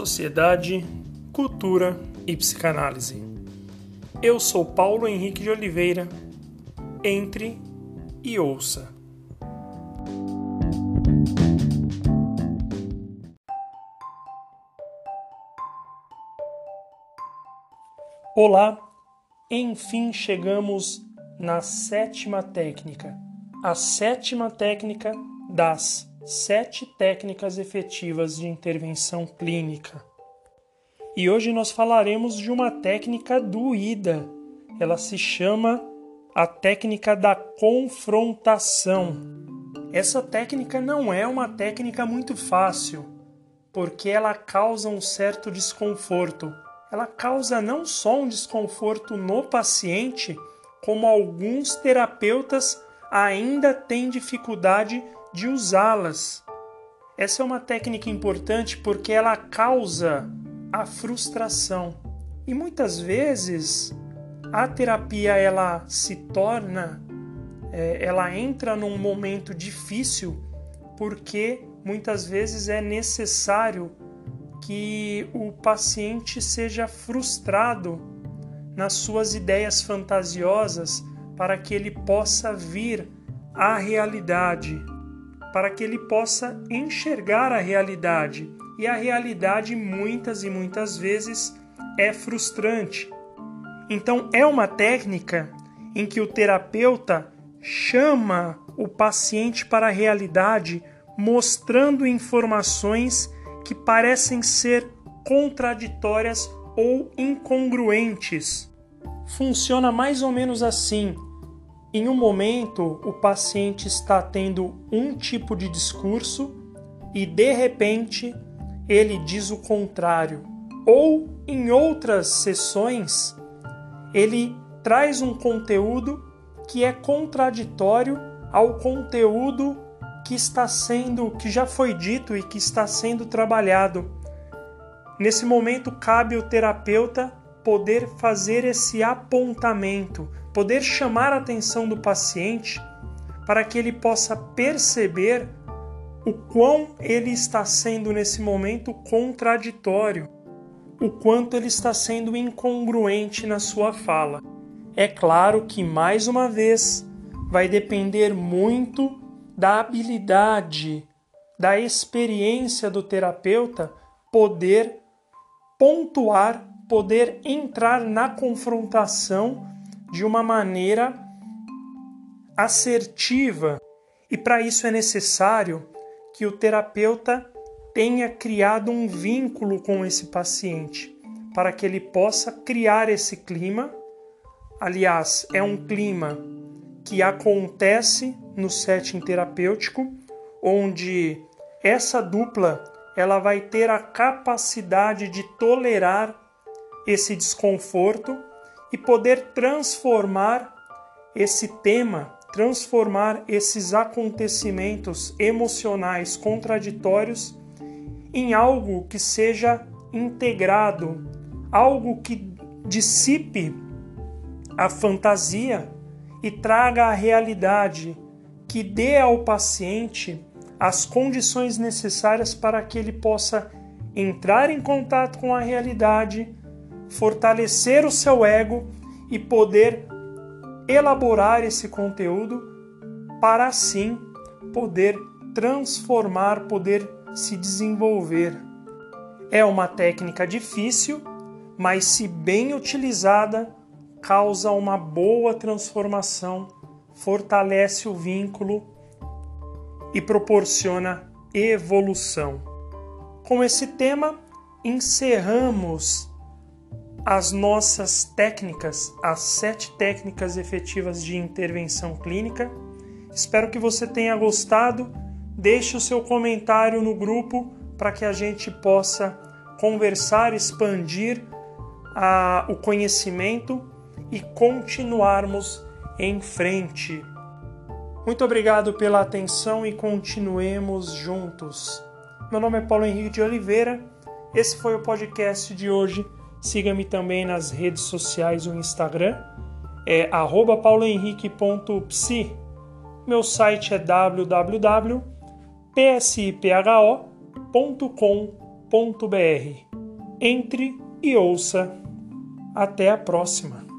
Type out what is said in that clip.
sociedade, cultura e psicanálise. Eu sou Paulo Henrique de Oliveira. Entre e ouça. Olá, enfim chegamos na sétima técnica, a sétima técnica das sete técnicas efetivas de intervenção clínica. E hoje nós falaremos de uma técnica doída. Ela se chama a técnica da confrontação. Essa técnica não é uma técnica muito fácil, porque ela causa um certo desconforto. Ela causa não só um desconforto no paciente, como alguns terapeutas ainda têm dificuldade de usá-las. Essa é uma técnica importante porque ela causa a frustração. E muitas vezes a terapia ela se torna, é, ela entra num momento difícil porque muitas vezes é necessário que o paciente seja frustrado nas suas ideias fantasiosas para que ele possa vir à realidade para que ele possa enxergar a realidade. E a realidade muitas e muitas vezes é frustrante. Então, é uma técnica em que o terapeuta chama o paciente para a realidade, mostrando informações que parecem ser contraditórias ou incongruentes. Funciona mais ou menos assim. Em um momento, o paciente está tendo um tipo de discurso e de repente ele diz o contrário. Ou em outras sessões, ele traz um conteúdo que é contraditório ao conteúdo que está sendo, que já foi dito e que está sendo trabalhado. Nesse momento cabe ao terapeuta poder fazer esse apontamento, poder chamar a atenção do paciente para que ele possa perceber o quão ele está sendo nesse momento contraditório, o quanto ele está sendo incongruente na sua fala. É claro que, mais uma vez, vai depender muito da habilidade, da experiência do terapeuta poder pontuar, poder entrar na confrontação de uma maneira assertiva, e para isso é necessário que o terapeuta tenha criado um vínculo com esse paciente, para que ele possa criar esse clima. Aliás, é um clima que acontece no setting terapêutico, onde essa dupla ela vai ter a capacidade de tolerar esse desconforto e poder transformar esse tema, transformar esses acontecimentos emocionais contraditórios em algo que seja integrado, algo que dissipe a fantasia e traga a realidade, que dê ao paciente as condições necessárias para que ele possa entrar em contato com a realidade fortalecer o seu ego e poder elaborar esse conteúdo para assim poder transformar, poder se desenvolver. É uma técnica difícil, mas se bem utilizada, causa uma boa transformação, fortalece o vínculo e proporciona evolução. Com esse tema, encerramos as nossas técnicas, as sete técnicas efetivas de intervenção clínica. Espero que você tenha gostado. Deixe o seu comentário no grupo para que a gente possa conversar, expandir a, o conhecimento e continuarmos em frente. Muito obrigado pela atenção e continuemos juntos. Meu nome é Paulo Henrique de Oliveira. Esse foi o podcast de hoje Siga-me também nas redes sociais, o Instagram é paulohenrique.psi. Meu site é www.psipho.com.br. Entre e ouça. Até a próxima!